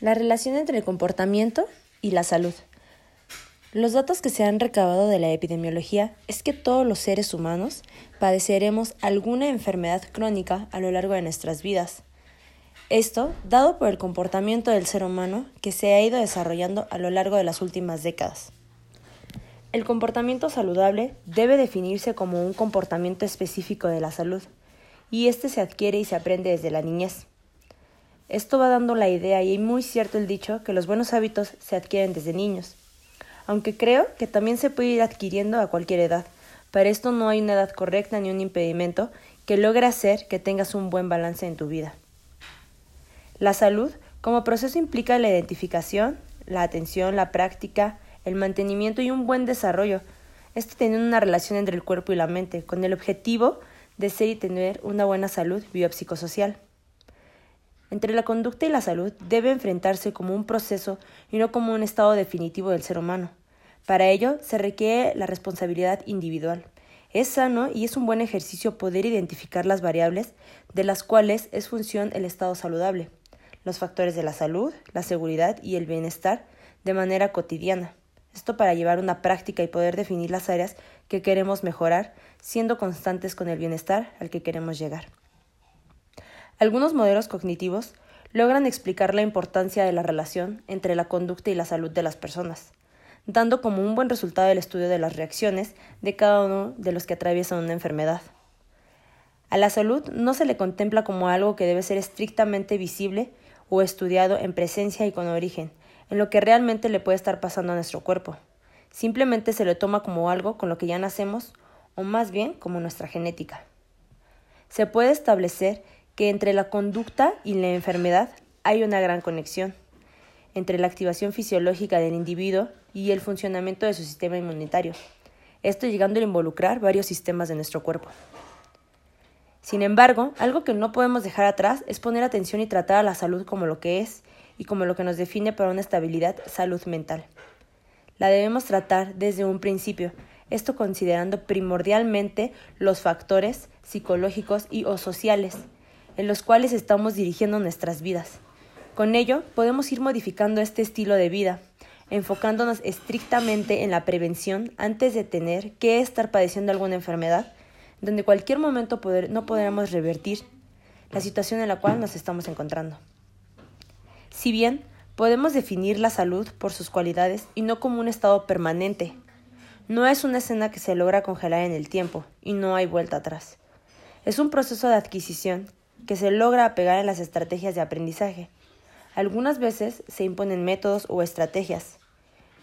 La relación entre el comportamiento y la salud. Los datos que se han recabado de la epidemiología es que todos los seres humanos padeceremos alguna enfermedad crónica a lo largo de nuestras vidas. Esto dado por el comportamiento del ser humano que se ha ido desarrollando a lo largo de las últimas décadas. El comportamiento saludable debe definirse como un comportamiento específico de la salud, y este se adquiere y se aprende desde la niñez. Esto va dando la idea y es muy cierto el dicho que los buenos hábitos se adquieren desde niños, aunque creo que también se puede ir adquiriendo a cualquier edad. Para esto no hay una edad correcta ni un impedimento que logre hacer que tengas un buen balance en tu vida. La salud como proceso implica la identificación, la atención, la práctica, el mantenimiento y un buen desarrollo. Esto tiene una relación entre el cuerpo y la mente, con el objetivo de ser y tener una buena salud biopsicosocial entre la conducta y la salud debe enfrentarse como un proceso y no como un estado definitivo del ser humano. Para ello se requiere la responsabilidad individual. Es sano y es un buen ejercicio poder identificar las variables de las cuales es función el estado saludable, los factores de la salud, la seguridad y el bienestar de manera cotidiana. Esto para llevar una práctica y poder definir las áreas que queremos mejorar, siendo constantes con el bienestar al que queremos llegar. Algunos modelos cognitivos logran explicar la importancia de la relación entre la conducta y la salud de las personas, dando como un buen resultado el estudio de las reacciones de cada uno de los que atraviesan una enfermedad. A la salud no se le contempla como algo que debe ser estrictamente visible o estudiado en presencia y con origen, en lo que realmente le puede estar pasando a nuestro cuerpo. Simplemente se le toma como algo con lo que ya nacemos o más bien como nuestra genética. Se puede establecer que entre la conducta y la enfermedad hay una gran conexión entre la activación fisiológica del individuo y el funcionamiento de su sistema inmunitario, esto llegando a involucrar varios sistemas de nuestro cuerpo. Sin embargo, algo que no podemos dejar atrás es poner atención y tratar a la salud como lo que es y como lo que nos define para una estabilidad salud mental. La debemos tratar desde un principio, esto considerando primordialmente los factores psicológicos y o sociales en los cuales estamos dirigiendo nuestras vidas. Con ello, podemos ir modificando este estilo de vida, enfocándonos estrictamente en la prevención antes de tener que estar padeciendo alguna enfermedad, donde cualquier momento no podremos revertir la situación en la cual nos estamos encontrando. Si bien podemos definir la salud por sus cualidades y no como un estado permanente, no es una escena que se logra congelar en el tiempo y no hay vuelta atrás. Es un proceso de adquisición que se logra apegar en las estrategias de aprendizaje. Algunas veces se imponen métodos o estrategias,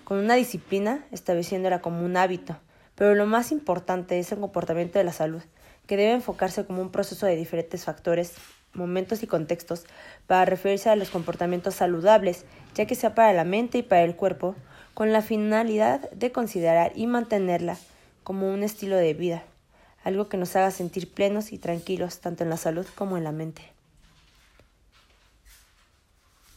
con una disciplina estableciéndola como un hábito, pero lo más importante es el comportamiento de la salud, que debe enfocarse como un proceso de diferentes factores, momentos y contextos para referirse a los comportamientos saludables, ya que sea para la mente y para el cuerpo, con la finalidad de considerar y mantenerla como un estilo de vida algo que nos haga sentir plenos y tranquilos tanto en la salud como en la mente.